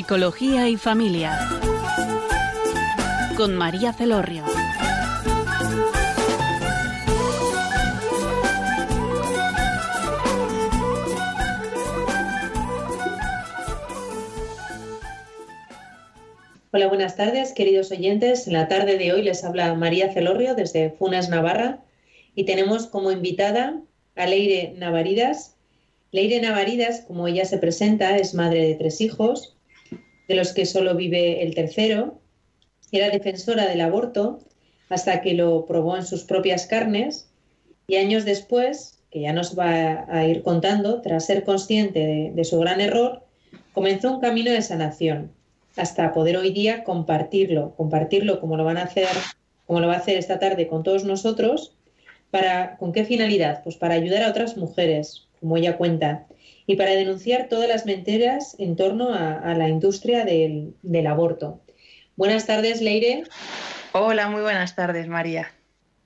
Psicología y Familia. Con María Celorrio. Hola, buenas tardes, queridos oyentes. En la tarde de hoy les habla María Celorrio desde Funas, Navarra, y tenemos como invitada a Leire Navaridas. Leire Navaridas, como ella se presenta, es madre de tres hijos, de los que solo vive el tercero. Era defensora del aborto hasta que lo probó en sus propias carnes y años después, que ya nos va a ir contando, tras ser consciente de, su gran error, comenzó un camino de sanación hasta poder hoy día compartirlo, compartirlo como lo van a hacer, como lo va a hacer esta tarde con todos nosotros, para ¿con qué finalidad? Pues para ayudar a otras mujeres, como ella cuenta, y para denunciar todas las mentiras en torno a, la industria del, del aborto. Buenas tardes, Leire. Hola, muy buenas tardes, María.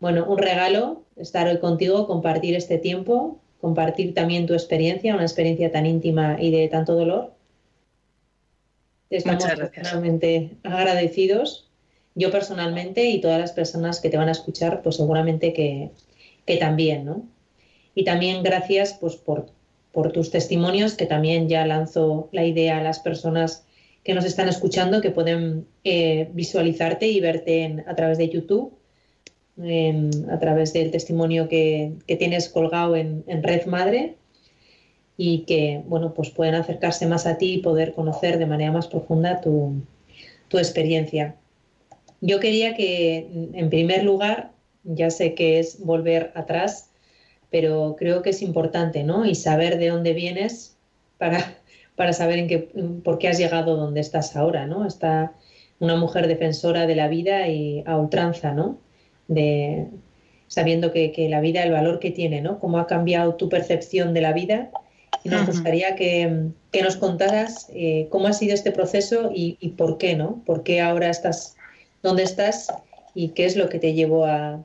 Bueno, un regalo estar hoy contigo, compartir este tiempo, compartir también tu experiencia, una experiencia tan íntima y de tanto dolor. Estamos realmente agradecidos, yo personalmente y todas las personas que te van a escuchar, pues seguramente que, también, ¿no? Y también gracias pues, por, por tus testimonios, que también ya lanzo la idea a las personas que nos están escuchando, que pueden eh, visualizarte y verte a través de YouTube, a través del testimonio que, tienes colgado en, en Red Madre y que bueno pues pueden acercarse más a ti y poder conocer de manera más profunda tu, experiencia. Yo quería que, en primer lugar, ya sé que es volver atrás, pero creo que es importante, ¿no? Y saber de dónde vienes para, para saber en qué, por qué has llegado donde estás ahora, ¿no? Está una mujer defensora de la vida y a ultranza, ¿no? De, sabiendo que, que, la vida, el valor que tiene, ¿no? Cómo ha cambiado tu percepción de la vida y nos gustaría que, nos contaras eh, cómo ha sido este proceso y, por qué, ¿no? ¿Por qué ahora estás donde estás y qué es lo que te llevó a,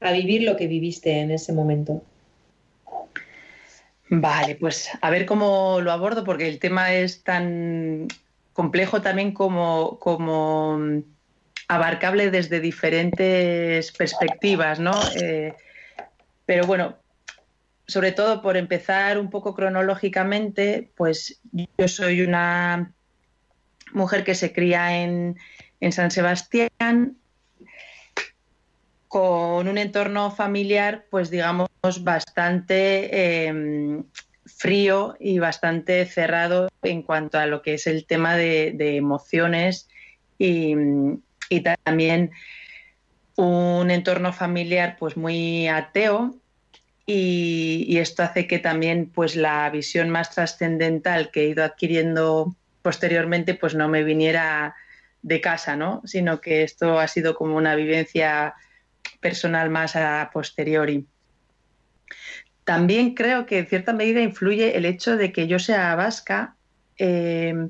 a vivir lo que viviste en ese momento? Vale, pues a ver cómo lo abordo, porque el tema es tan complejo también como, como abarcable desde diferentes perspectivas, ¿no? Eh, pero bueno, sobre todo por empezar un poco cronológicamente, pues yo soy una mujer que se cría en, San Sebastián con un entorno familiar, pues digamos, bastante em, frío y bastante cerrado en cuanto a lo que es el tema de, emociones y, y, también un entorno familiar pues muy ateo y, esto hace que también pues la visión más trascendental que he ido adquiriendo posteriormente pues no me viniera de casa, ¿no? sino que esto ha sido como una vivencia personal más a posteriori. También creo que en cierta medida influye el hecho de que yo sea vasca eh,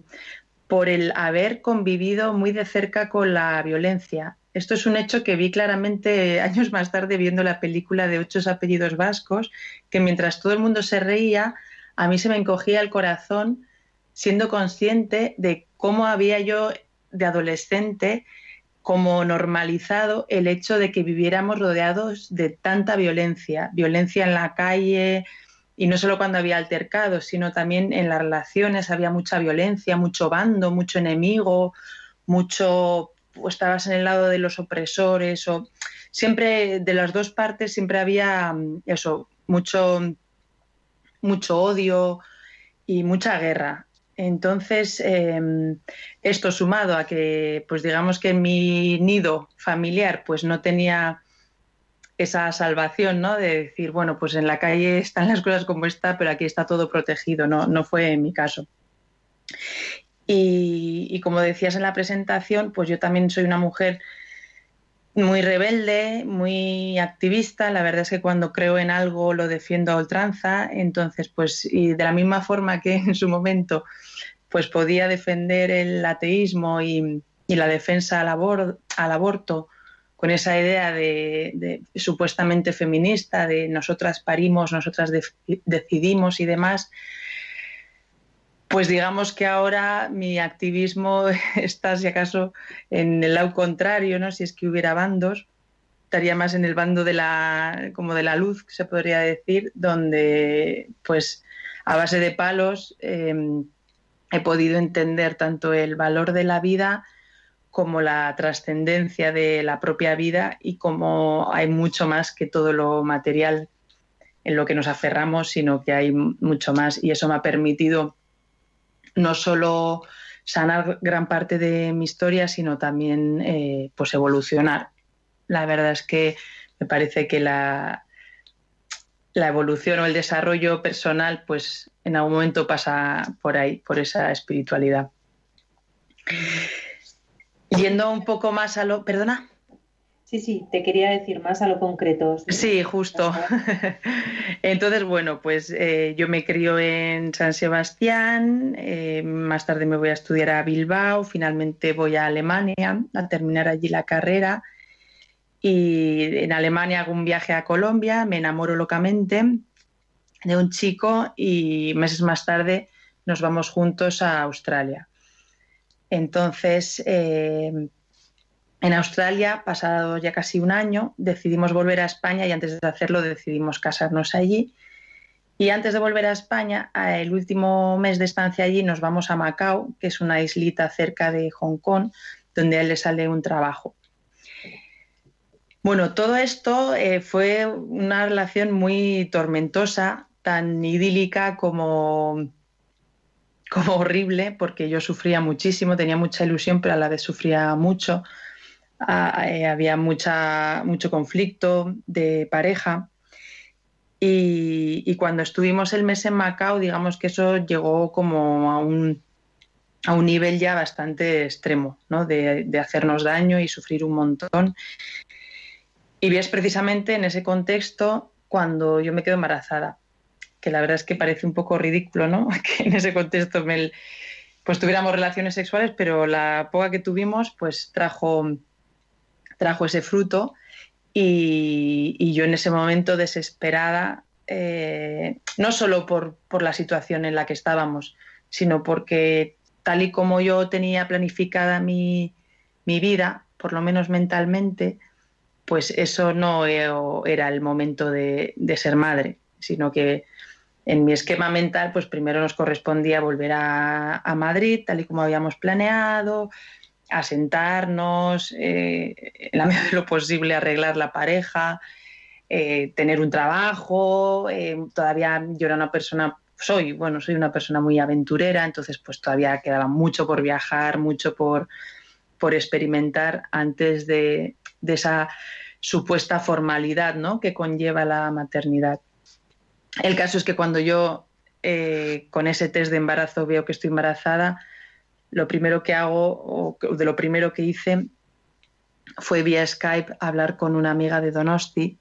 por el haber convivido muy de cerca con la violencia. Esto es un hecho que vi claramente años más tarde viendo la película de Ocho apellidos vascos, que mientras todo el mundo se reía, a mí se me encogía el corazón siendo consciente de cómo había yo de adolescente como normalizado el hecho de que viviéramos rodeados de tanta violencia, violencia en la calle, y no solo cuando había altercados, sino también en las relaciones había mucha violencia, mucho bando, mucho enemigo, mucho estabas en el lado de los opresores o siempre de las dos partes siempre había mm, eso, mucho, mucho odio y mucha guerra. Entonces, em, esto sumado a que, pues digamos que mi nido familiar pues no tenía esa salvación, ¿no? De decir, bueno, pues en la calle están las cosas como está, pero aquí está todo protegido, no, no fue en mi caso. Y, como decías en la presentación, pues yo también soy una mujer muy rebelde, muy activista. La verdad es que cuando creo en algo lo defiendo a ultranza. Entonces, pues, y de la misma forma que en su momento, pues podía defender el ateísmo y, la defensa al, al, aborto con esa idea de, supuestamente feminista, de nosotras parimos, nosotras decidimos y demás, Pues digamos que ahora mi activismo está, si acaso, en el lado contrario, ¿no? Si es que hubiera bandos, estaría más en el bando de la, como de la luz, se podría decir, donde, pues, a base de palos em, he podido entender tanto el valor de la vida como la trascendencia de la propia vida y como hay mucho más que todo lo material en lo que nos aferramos, sino que hay mucho más. Y eso me ha permitido no solo sanar gran parte de mi historia, sino también eh, pues evolucionar. La verdad es que me parece que la, la evolución o el desarrollo personal, pues en algún momento pasa por ahí, por esa espiritualidad. Yendo un poco más a lo. ¿Perdona? Sí, sí, te quería decir más a lo concreto. Sí, justo. Entonces, bueno, pues eh, yo me crío en San Sebastián, eh, más tarde me voy a estudiar a Bilbao, finalmente voy a Alemania a terminar allí la carrera y en Alemania hago un viaje a Colombia, me enamoro locamente de un chico y meses más tarde nos vamos juntos a Australia. Entonces, eh, en Australia, pasado ya casi un año, decidimos volver a España y antes de hacerlo decidimos casarnos allí. Y antes de volver a España, el último mes de estancia allí nos vamos a Macao, que es una islita cerca de Hong Kong, donde a él le sale un trabajo. Bueno, todo esto eh, fue una relación muy tormentosa, tan idílica como, como horrible, porque yo sufría muchísimo, tenía mucha ilusión, pero a la vez sufría mucho eh, había mucha, mucho conflicto de pareja. Y, cuando estuvimos el mes en Macao, digamos que eso llegó como a un, a un nivel ya bastante extremo, ¿no? de, hacernos daño y sufrir un montón. Y es precisamente en ese contexto cuando yo me quedo embarazada, que la verdad es que parece un poco ridículo, ¿no? Que en ese contexto me, pues tuviéramos relaciones sexuales, pero la poca que tuvimos pues trajo trajo ese fruto y, yo en ese momento desesperada, eh, no solo por, la situación en la que estábamos, sino porque tal y como yo tenía planificada mi, vida, por lo menos mentalmente, pues eso no era el momento de, ser madre, sino que en mi esquema mental, pues primero nos correspondía volver a, Madrid, tal y como habíamos planeado, asentarnos, eh, en la medida de lo posible arreglar la pareja, eh, tener un trabajo. Eh, todavía yo era una persona, soy, bueno, soy una persona muy aventurera, entonces pues todavía quedaba mucho por viajar, mucho por experimentar antes de, de, esa supuesta formalidad ¿no? que conlleva la maternidad. El caso es que cuando yo con ese test de embarazo veo que estoy embarazada, lo primero que hago, o de lo primero que hice, fue vía Skype hablar con una amiga de Donosti,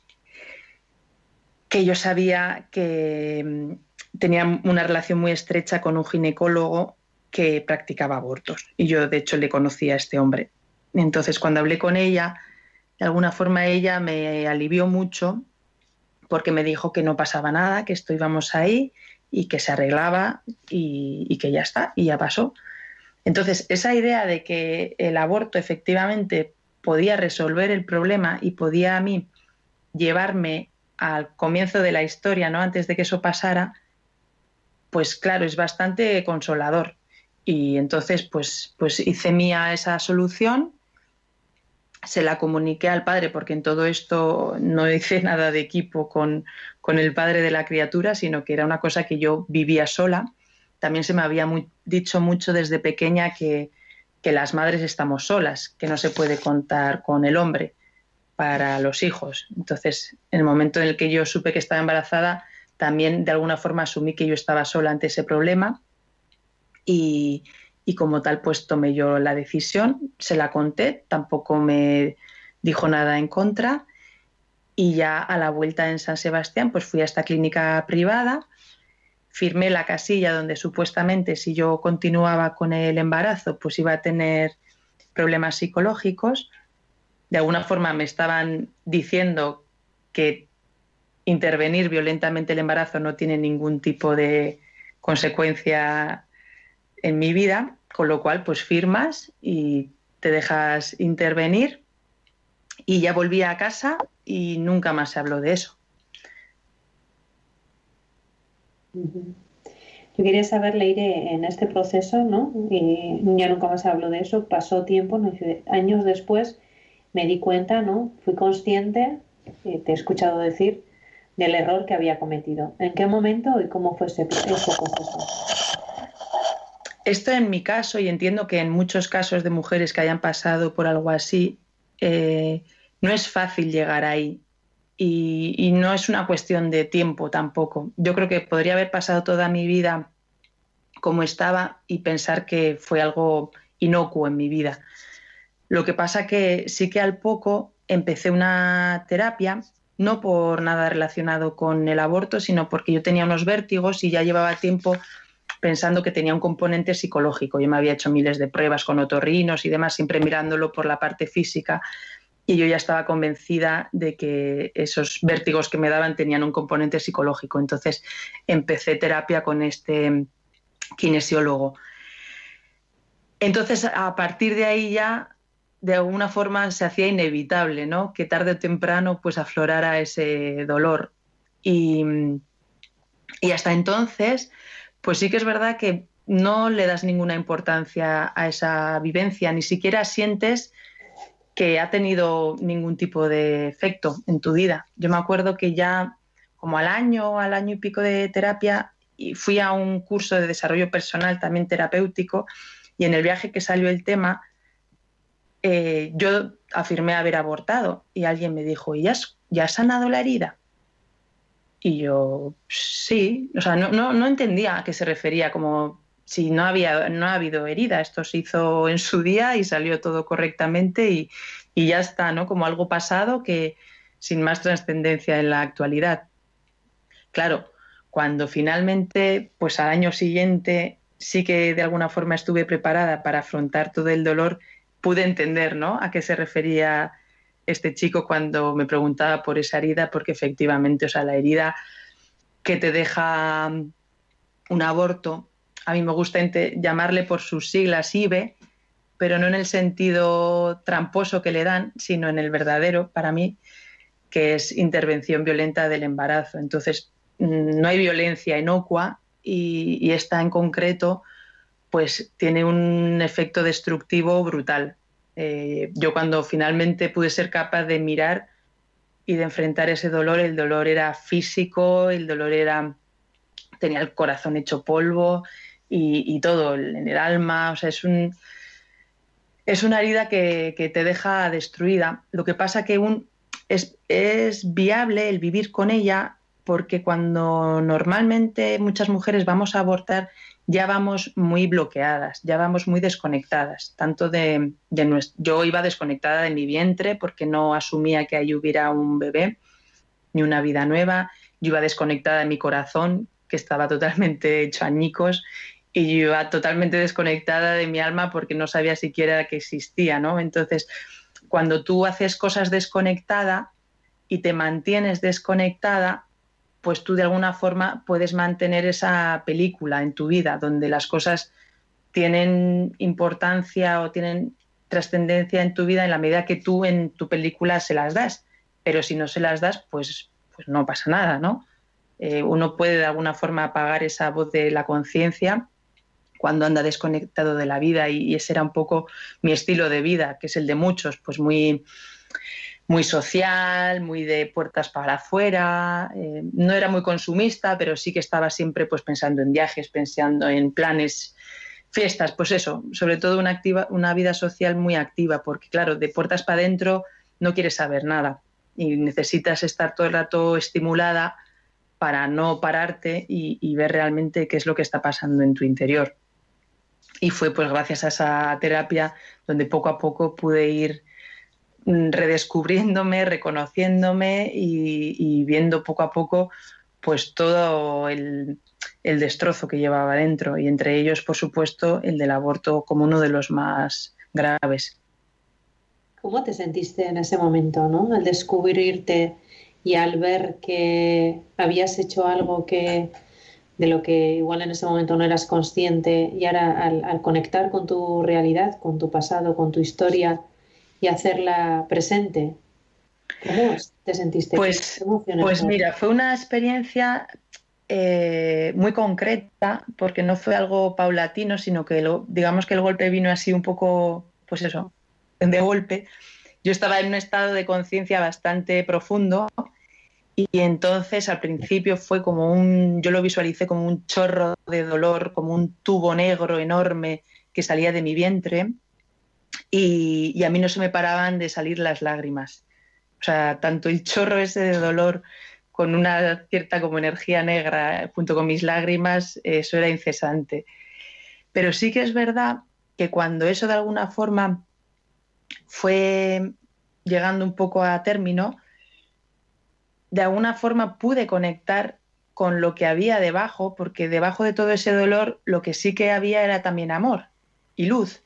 que yo sabía que mm, tenía una relación muy estrecha con un ginecólogo que practicaba abortos. Y yo, de hecho, le conocía a este hombre. Entonces, cuando hablé con ella, de alguna forma ella me alivió mucho porque me dijo que no pasaba nada, que esto íbamos ahí y que se arreglaba y, y que ya está, y ya pasó. Entonces, esa idea de que el aborto efectivamente podía resolver el problema y podía a mí llevarme al comienzo de la historia, ¿no? Antes de que eso pasara, pues claro, es bastante consolador. Y entonces, pues, pues hice mía esa solución, se la comuniqué al padre, porque en todo esto no hice nada de equipo con, con el padre de la criatura, sino que era una cosa que yo vivía sola también se me había dicho mucho desde pequeña que, las madres estamos solas, que no se puede contar con el hombre para los hijos. Entonces, en el momento en el que yo supe que estaba embarazada, también de alguna forma asumí que yo estaba sola ante ese problema y, y, como tal pues tomé yo la decisión, se la conté, tampoco me dijo nada en contra y ya a la vuelta en San Sebastián pues fui a esta clínica privada firmé la casilla donde supuestamente si yo continuaba con el embarazo pues iba a tener problemas psicológicos. De alguna forma me estaban diciendo que intervenir violentamente el embarazo no tiene ningún tipo de consecuencia en mi vida, con lo cual pues firmas y te dejas intervenir y ya volví a casa y nunca más se habló de eso. Yo quería saber, Leire, en este proceso, ¿no? Y ya nunca más se habló de eso, pasó tiempo, años después me di cuenta, ¿no? Fui consciente, eh, te he escuchado decir, del error que había cometido. ¿En qué momento y cómo fue ese, proceso? Esto en mi caso, y entiendo que en muchos casos de mujeres que hayan pasado por algo así, eh, no es fácil llegar ahí. Y, no es una cuestión de tiempo tampoco. Yo creo que podría haber pasado toda mi vida como estaba y pensar que fue algo inocuo en mi vida. Lo que pasa que sí que al poco empecé una terapia no por nada relacionado con el aborto, sino porque yo tenía unos vértigos y ya llevaba tiempo pensando que tenía un componente psicológico. Yo me había hecho miles de pruebas con otorrinos y demás, siempre mirándolo por la parte física, y yo ya estaba convencida de que esos vértigos que me daban tenían un componente psicológico. Entonces empecé terapia con este kinesiólogo. Entonces, a partir de ahí ya de alguna forma se hacía inevitable, ¿no? Que tarde o temprano pues aflorara ese dolor. Y, y hasta entonces, pues sí que es verdad que no le das ninguna importancia a esa vivencia, ni siquiera sientes que ha tenido ningún tipo de efecto en tu vida. Yo me acuerdo que ya como al año, al año y pico de terapia, fui a un curso de desarrollo personal también terapéutico y en el viaje que salió el tema, eh, yo afirmé haber abortado y alguien me dijo, ¿y ya has, ya sanado la herida? Y yo, sí, o sea, no, no, entendía a qué se refería, como si no, había, no ha habido herida, esto se hizo en su día y salió todo correctamente y, y ya está, ¿no? Como algo pasado que sin más trascendencia en la actualidad. Claro, cuando finalmente, pues al año siguiente, sí que de alguna forma estuve preparada para afrontar todo el dolor pude entender ¿no? a qué se refería este chico cuando me preguntaba por esa herida, porque efectivamente, o sea, la herida que te deja un aborto, a mí me gusta llamarle por sus siglas IBE, pero no en el sentido tramposo que le dan, sino en el verdadero, para mí, que es intervención violenta del embarazo. Entonces, mm, no hay violencia inocua y, y esta en concreto pues tiene un efecto destructivo brutal. Eh, yo cuando finalmente pude ser capaz de mirar y de enfrentar ese dolor, el dolor era físico, el dolor era tenía el corazón hecho polvo y, todo en el alma, o sea, es un es una herida que, te deja destruida. Lo que pasa que un, es, es viable el vivir con ella porque cuando normalmente muchas mujeres vamos a abortar ya vamos muy bloqueadas, ya vamos muy desconectadas, tanto de, nuestro, yo iba desconectada de mi vientre porque no asumía que ahí hubiera un bebé ni una vida nueva, yo iba desconectada de mi corazón que estaba totalmente hecho añicos y yo iba totalmente desconectada de mi alma porque no sabía siquiera que existía, ¿no? Entonces, cuando tú haces cosas desconectada y te mantienes desconectada, pues tú de alguna forma puedes mantener esa película en tu vida, donde las cosas tienen importancia o tienen trascendencia en tu vida en la medida que tú en tu película se las das. Pero si no se las das, pues, pues no pasa nada, ¿no? Eh, uno puede de alguna forma apagar esa voz de la conciencia cuando anda desconectado de la vida y, y, ese era un poco mi estilo de vida, que es el de muchos, pues muy muy social, muy de puertas para afuera, eh, no era muy consumista, pero sí que estaba siempre pues pensando en viajes, pensando en planes, fiestas, pues eso, sobre todo una, activa, una vida social muy activa, porque claro, de puertas para adentro no quieres saber nada y necesitas estar todo el rato estimulada para no pararte y, y ver realmente qué es lo que está pasando en tu interior. Y fue pues gracias a esa terapia donde poco a poco pude ir redescubriéndome, reconociéndome y, viendo poco a poco pues todo el, destrozo que llevaba dentro y entre ellos, por supuesto, el del aborto como uno de los más graves. ¿Cómo te sentiste en ese momento, no? Al descubrirte y al ver que habías hecho algo que de lo que igual en ese momento no eras consciente y ahora al, conectar con tu realidad, con tu pasado, con tu historia y hacerla presente, ¿cómo te sentiste? Pues, pues mira, fue una experiencia eh, muy concreta porque no fue algo paulatino, sino que lo, digamos que el golpe vino así un poco, pues eso, de golpe. Yo estaba en un estado de conciencia bastante profundo y entonces al principio fue como un, yo lo visualicé como un chorro de dolor, como un tubo negro enorme que salía de mi vientre y, a mí no se me paraban de salir las lágrimas. O sea, tanto el chorro ese de dolor con una cierta como energía negra junto con mis lágrimas, eso era incesante. Pero sí que es verdad que cuando eso de alguna forma fue llegando un poco a término, de alguna forma pude conectar con lo que había debajo, porque debajo de todo ese dolor lo que sí que había era también amor y luz.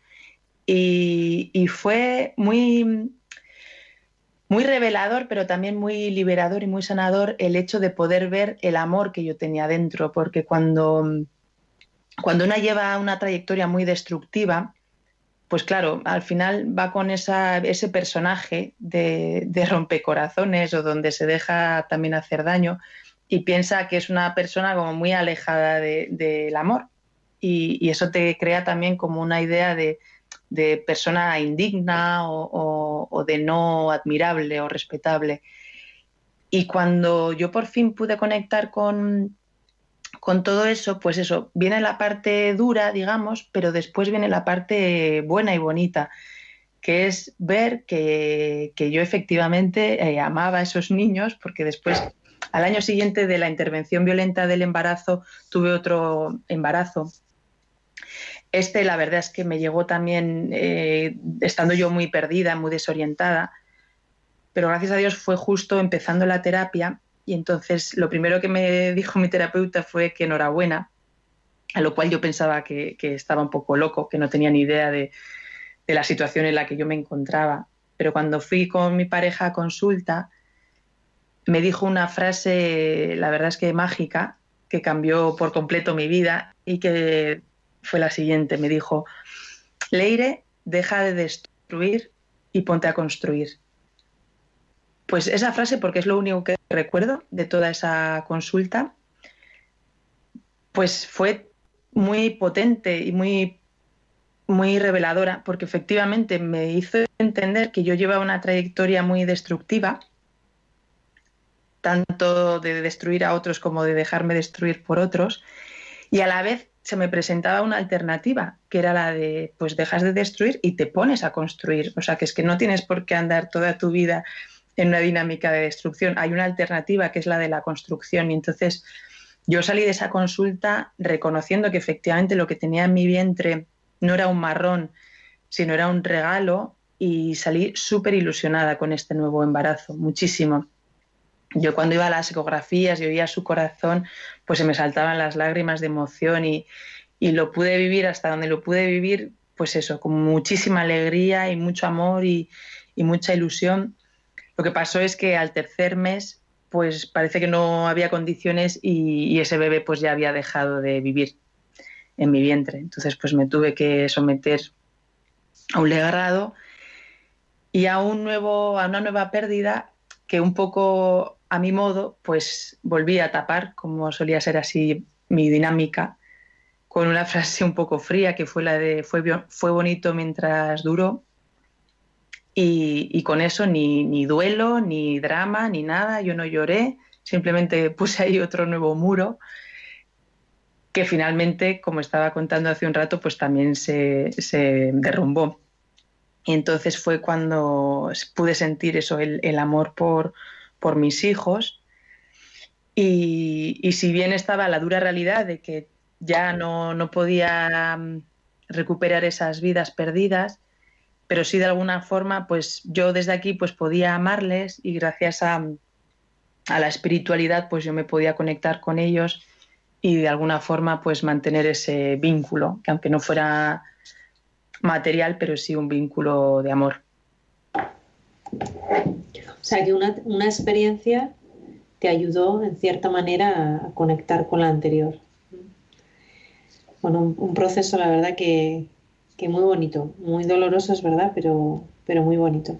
Y, fue muy, muy revelador, pero también muy liberador y muy sanador el hecho de poder ver el amor que yo tenía dentro, porque cuando, cuando una lleva una trayectoria muy destructiva, pues claro, al final va con ese personaje de, de, rompecorazones o donde se deja también hacer daño y piensa que es una persona como muy alejada del amor. Y, eso te crea también como una idea de, persona indigna o, de no admirable o respetable. Y cuando yo por fin pude conectar con, con todo eso, pues eso, viene la parte dura, digamos, pero después viene la parte buena y bonita, que es ver que, yo efectivamente eh, amaba a esos niños, porque después, al año siguiente de la intervención violenta del embarazo, tuve otro embarazo. Este, la verdad es que me llegó también eh, estando yo muy perdida, muy desorientada, pero gracias a Dios fue justo empezando la terapia y entonces lo primero que me dijo mi terapeuta fue que enhorabuena, a lo cual yo pensaba que, estaba un poco loco, que no tenía ni idea de, la situación en la que yo me encontraba. Pero cuando fui con mi pareja a consulta, me dijo una frase, la verdad es que mágica, que cambió por completo mi vida y que fue la siguiente. Me dijo, Leire, deja de destruir y ponte a construir. Pues esa frase, porque es lo único que recuerdo de toda esa consulta, pues fue muy potente y muy, muy reveladora, porque efectivamente me hizo entender que yo llevaba una trayectoria muy destructiva, tanto de destruir a otros como de dejarme destruir por otros, y a la vez se me presentaba una alternativa, que era la de, pues dejas de destruir y te pones a construir. O sea, que es que no tienes por qué andar toda tu vida en una dinámica de destrucción. Hay una alternativa que es la de la construcción y entonces yo salí de esa consulta reconociendo que efectivamente lo que tenía en mi vientre no era un marrón, sino era un regalo y salí súper ilusionada con este nuevo embarazo, muchísimo. Yo cuando iba a las ecografías y oía su corazón, pues se me saltaban las lágrimas de emoción y, lo pude vivir hasta donde lo pude vivir, pues eso, con muchísima alegría y mucho amor y mucha ilusión. Lo que pasó es que al tercer mes, pues parece que no había condiciones y, ese bebé pues ya había dejado de vivir en mi vientre. Entonces pues me tuve que someter a un legrado y a un nuevo, a una nueva pérdida que un poco a mi modo pues volví a tapar, como solía ser así mi dinámica, con una frase un poco fría que fue la de fue, fue bonito mientras duró y, con eso ni, ni, duelo, ni drama, ni nada, yo no lloré, simplemente puse ahí otro nuevo muro que finalmente, como estaba contando hace un rato, pues también se, se derrumbó. Y entonces fue cuando pude sentir eso, el, el amor por, por, mis hijos. Y, si bien estaba la dura realidad de que ya no, no podía mm, recuperar esas vidas perdidas, pero sí de alguna forma, pues yo desde aquí pues podía amarles y gracias a, la espiritualidad pues yo me podía conectar con ellos y de alguna forma pues mantener ese vínculo, que aunque no fuera material, pero sí un vínculo de amor. O sea, que una, una experiencia te ayudó en cierta manera a conectar con la anterior. bueno, un, proceso, la verdad, que, que, muy bonito, muy doloroso, es verdad, pero, pero muy bonito.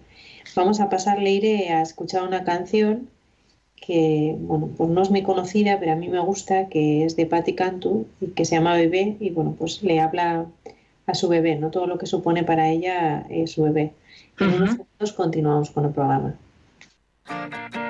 Vamos a pasar, Leire, a escuchar una canción que, bueno, pues no es muy conocida, pero a mí me gusta, que es de Patti Cantu y que se llama Bebé y, bueno, pues le habla a su bebé, ¿no? Todo lo que supone para ella es su bebé. En unos segundos continuamos con el programa. Música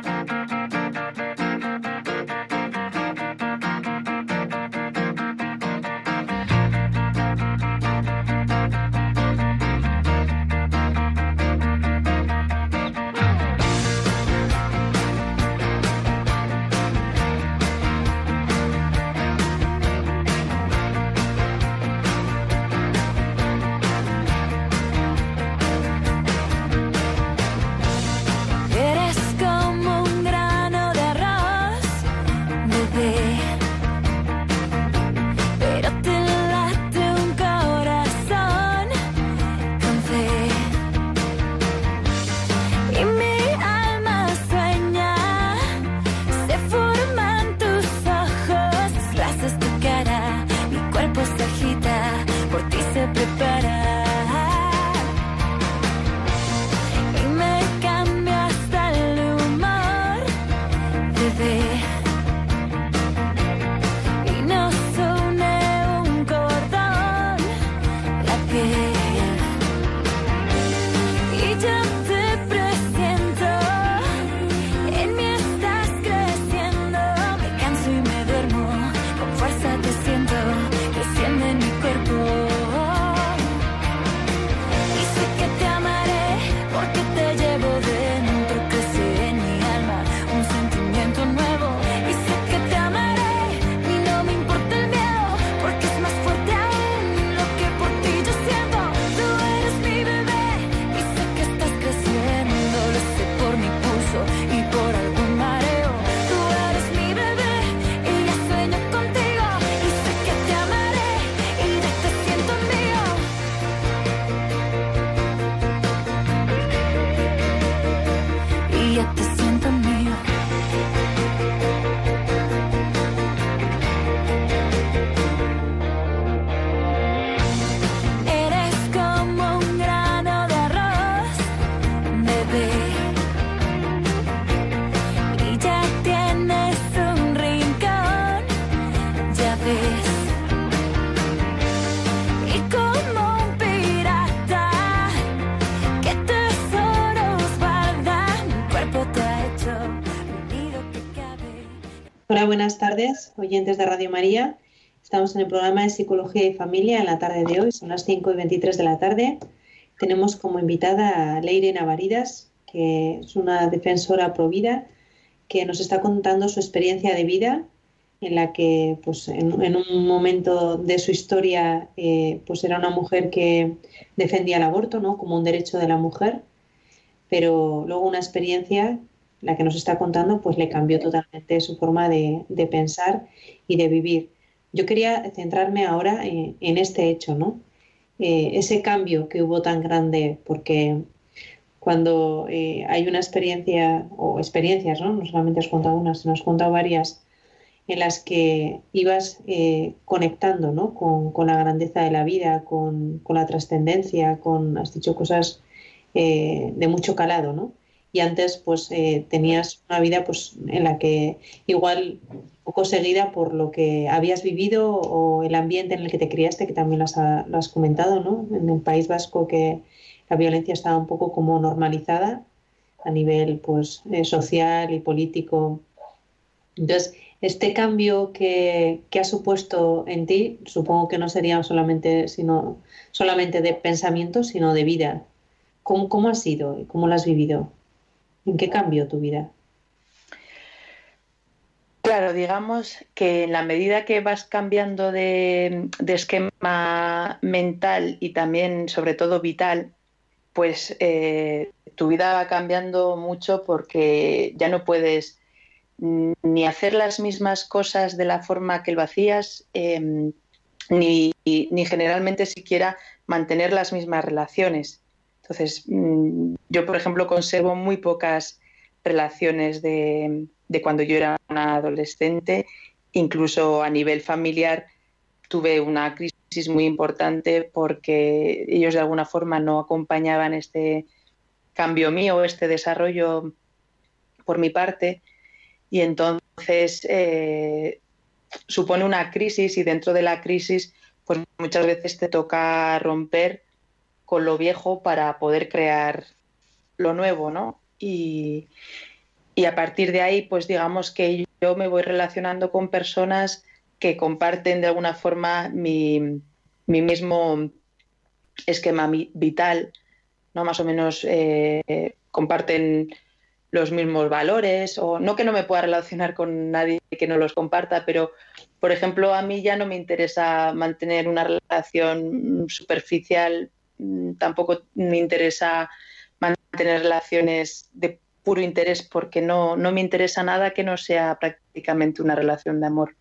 buenas tardes, oyentes de Radio María. Estamos en el programa de Psicología y Familia en la tarde de hoy, son las 5 y 23 de la tarde. Tenemos como invitada a Leire Navaridas, que es una defensora pro vida, que nos está contando su experiencia de vida, en la que pues, en, un momento de su historia eh, pues era una mujer que defendía el aborto ¿no? como un derecho de la mujer, pero luego una experiencia la que nos está contando, pues le cambió totalmente su forma de, pensar y de vivir. Yo quería centrarme ahora en, este hecho, ¿no? Eh, ese cambio que hubo tan grande, porque cuando eh, hay una experiencia, o experiencias, ¿no? No solamente has contado una, sino has contado varias, en las que ibas eh, conectando ¿no? con, la grandeza de la vida, con, con la trascendencia, con, has dicho cosas de mucho calado, ¿no? Y antes pues eh, tenías una vida pues en la que igual poco seguida por lo que habías vivido o el ambiente en el que te criaste, que también lo has, comentado, ¿no? En el País Vasco que la violencia estaba un poco como normalizada a nivel pues eh, social y político. Entonces, este cambio que, que, ha supuesto en ti, supongo que no sería solamente, sino, solamente de pensamiento, sino de vida. ¿Cómo, cómo ha sido y cómo lo has vivido? ¿En qué cambió tu vida? Claro, digamos que en la medida que vas cambiando de, esquema mental y también, sobre todo, vital, pues eh, tu vida va cambiando mucho porque ya no puedes ni hacer las mismas cosas de la forma que lo hacías, em, ni, ni, generalmente siquiera mantener las mismas relaciones. Entonces, mm, yo, por ejemplo, conservo muy pocas relaciones de, cuando yo era una adolescente, incluso a nivel familiar, tuve una crisis muy importante porque ellos de alguna forma no acompañaban este cambio mío, este desarrollo por mi parte. Y entonces eh, supone una crisis y dentro de la crisis pues muchas veces te toca romper con lo viejo para poder crear lo nuevo, ¿no? Y, y a partir de ahí, pues digamos que yo me voy relacionando con personas que comparten de alguna forma mi, mismo esquema vital, ¿no? Más o menos eh, comparten los mismos valores, o no que no me pueda relacionar con nadie que no los comparta, pero por ejemplo, a mí ya no me interesa mantener una relación superficial, tampoco me interesa mantener relaciones de puro interés porque no, no me interesa nada que no sea prácticamente una relación de amor.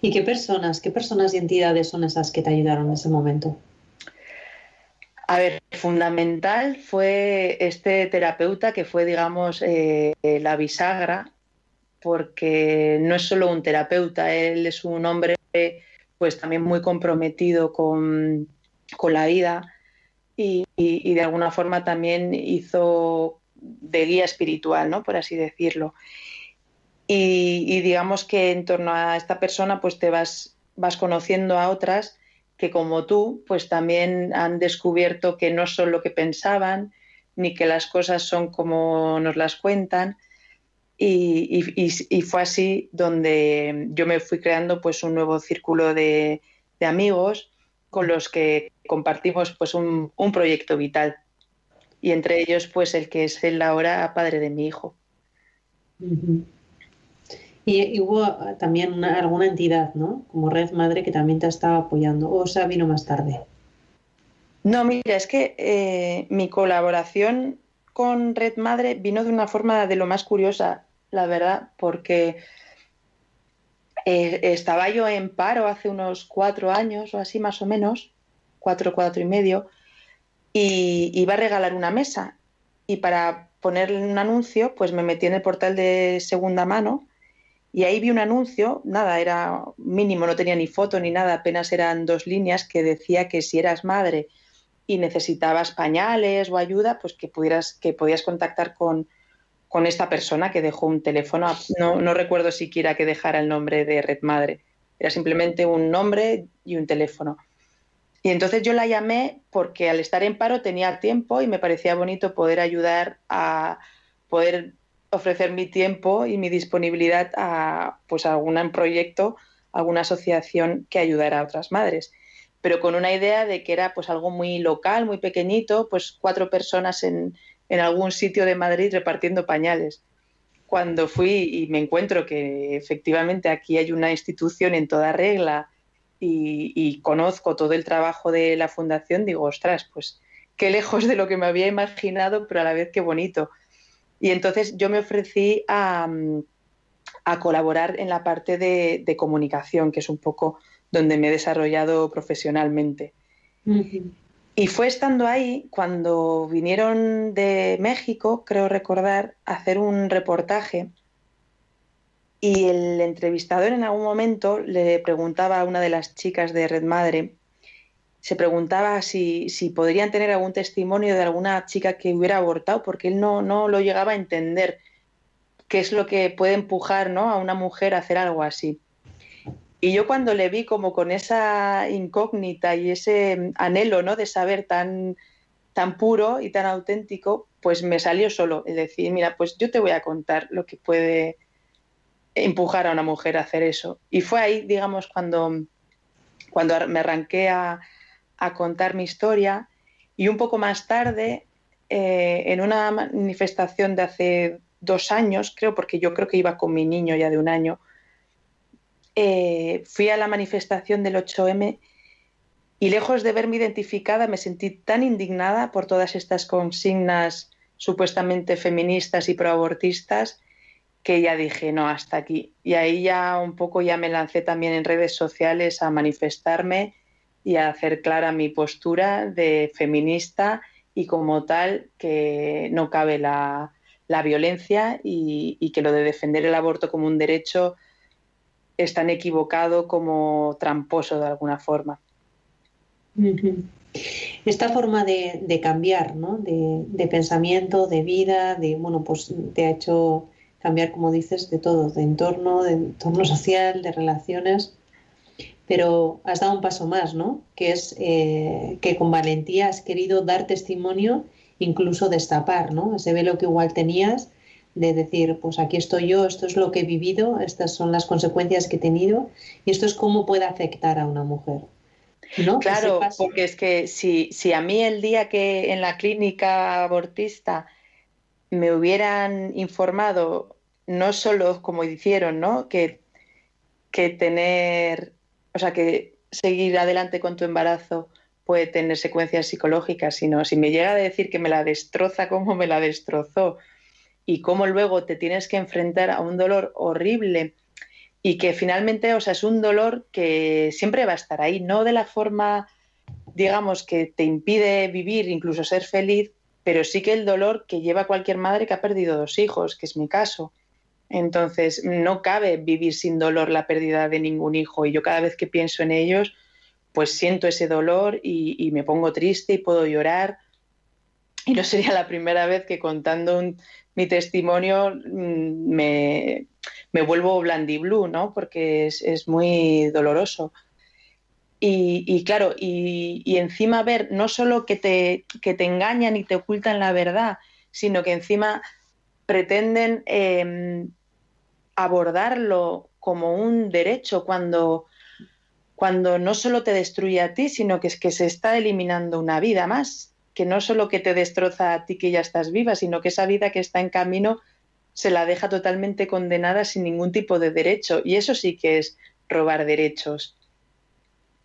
¿Y qué personas, qué personas y entidades son esas que te ayudaron en ese momento? A ver, fundamental fue este terapeuta que fue, digamos, eh, la bisagra, porque no es solo un terapeuta, él es un hombre pues también muy comprometido con, con la vida y, de alguna forma también hizo de guía espiritual, ¿no? Por así decirlo. Y, digamos que en torno a esta persona pues te vas, vas conociendo a otras que como tú pues también han descubierto que no son lo que pensaban ni que las cosas son como nos las cuentan y, y fue así donde yo me fui creando pues un nuevo círculo de, de amigos con los que compartimos pues un, proyecto vital y entre ellos pues el que es el ahora padre de mi hijo. Y, hubo también alguna entidad, ¿no? Como Red Madre que también te estaba apoyando, o sea, vino más tarde. No, mira, es que eh, mi colaboración con Red Madre vino de una forma de lo más curiosa, la verdad, porque eh, estaba yo en paro hace unos cuatro años o así más o menos, cuatro, cuatro y medio, y iba a regalar una mesa. Y para ponerle un anuncio, pues me metí en el portal de segunda mano y ahí vi un anuncio, nada, era mínimo, no tenía ni foto ni nada, apenas eran dos líneas que decía que si eras madre y necesitabas pañales o ayuda, pues que pudieras, que podías contactar con, con esta persona que dejó un teléfono. No, no recuerdo siquiera que dejara el nombre de Red Madre. Era simplemente un nombre y un teléfono. Y entonces yo la llamé porque al estar en paro tenía tiempo y me parecía bonito poder ayudar a poder ofrecer mi tiempo y mi disponibilidad a pues algún proyecto, alguna asociación que ayudara a otras madres. Pero con una idea de que era pues algo muy local, muy pequeñito, pues cuatro personas en, en algún sitio de Madrid repartiendo pañales. Cuando fui y me encuentro que efectivamente aquí hay una institución en toda regla y, conozco todo el trabajo de la fundación, digo, ostras, pues qué lejos de lo que me había imaginado, pero a la vez qué bonito. Y entonces yo me ofrecí a, colaborar en la parte de, comunicación, que es un poco donde me he desarrollado profesionalmente. Y fue estando ahí cuando vinieron de México, creo recordar, a hacer un reportaje y el entrevistador en algún momento le preguntaba a una de las chicas de Red Madre, se preguntaba si, si podrían tener algún testimonio de alguna chica que hubiera abortado, porque él no, no lo llegaba a entender qué es lo que puede empujar ¿no? a una mujer a hacer algo así. Y yo cuando le vi como con esa incógnita y ese anhelo ¿no? de saber tan, tan puro y tan auténtico, pues me salió solo el decir, mira, pues yo te voy a contar lo que puede empujar a una mujer a hacer eso. Y fue ahí, digamos, cuando, cuando me arranqué a, contar mi historia y un poco más tarde, eh, en una manifestación de hace dos años, creo, porque yo creo que iba con mi niño ya de un año, eh, fui a la manifestación del 8M y lejos de verme identificada me sentí tan indignada por todas estas consignas supuestamente feministas y proabortistas que ya dije, no, hasta aquí. Y ahí ya un poco ya me lancé también en redes sociales a manifestarme y a hacer clara mi postura de feminista y como tal que no cabe la, violencia y, y, que lo de defender el aborto como un derecho es tan equivocado como tramposo de alguna forma. Esta forma de, cambiar, ¿no? De, pensamiento, de vida, de bueno, pues te ha hecho cambiar, como dices, de todo, de entorno, de entorno social, de relaciones. Pero has dado un paso más, ¿no? Que es eh, que con valentía has querido dar testimonio, incluso destapar, ¿no? Ese velo que igual tenías de decir, pues aquí estoy yo, esto es lo que he vivido, estas son las consecuencias que he tenido y esto es cómo puede afectar a una mujer. Claro, porque es que si, si a mí el día que en la clínica abortista me hubieran informado, no solo como hicieron, ¿no? Que, que tener, o sea, que seguir adelante con tu embarazo puede tener secuencias psicológicas, sino si me llega a decir que me la destroza como me la destrozó y cómo luego te tienes que enfrentar a un dolor horrible y que finalmente, o sea, es un dolor que siempre va a estar ahí, no de la forma, digamos, que te impide vivir, incluso ser feliz, pero sí que el dolor que lleva cualquier madre que ha perdido dos hijos, que es mi caso. Entonces, no cabe vivir sin dolor la pérdida de ningún hijo y yo cada vez que pienso en ellos, pues siento ese dolor y, me pongo triste y puedo llorar. Y no sería la primera vez que contando mi testimonio mm, me, me vuelvo blandiblue, ¿no? Porque es, muy doloroso. Y, claro, y, encima ver no solo que te, que te engañan y te ocultan la verdad, sino que encima pretenden em, abordarlo como un derecho cuando, cuando no solo te destruye a ti, sino que es que se está eliminando una vida más, que no solo que te destroza a ti que ya estás viva, sino que esa vida que está en camino se la deja totalmente condenada sin ningún tipo de derecho. Y eso sí que es robar derechos.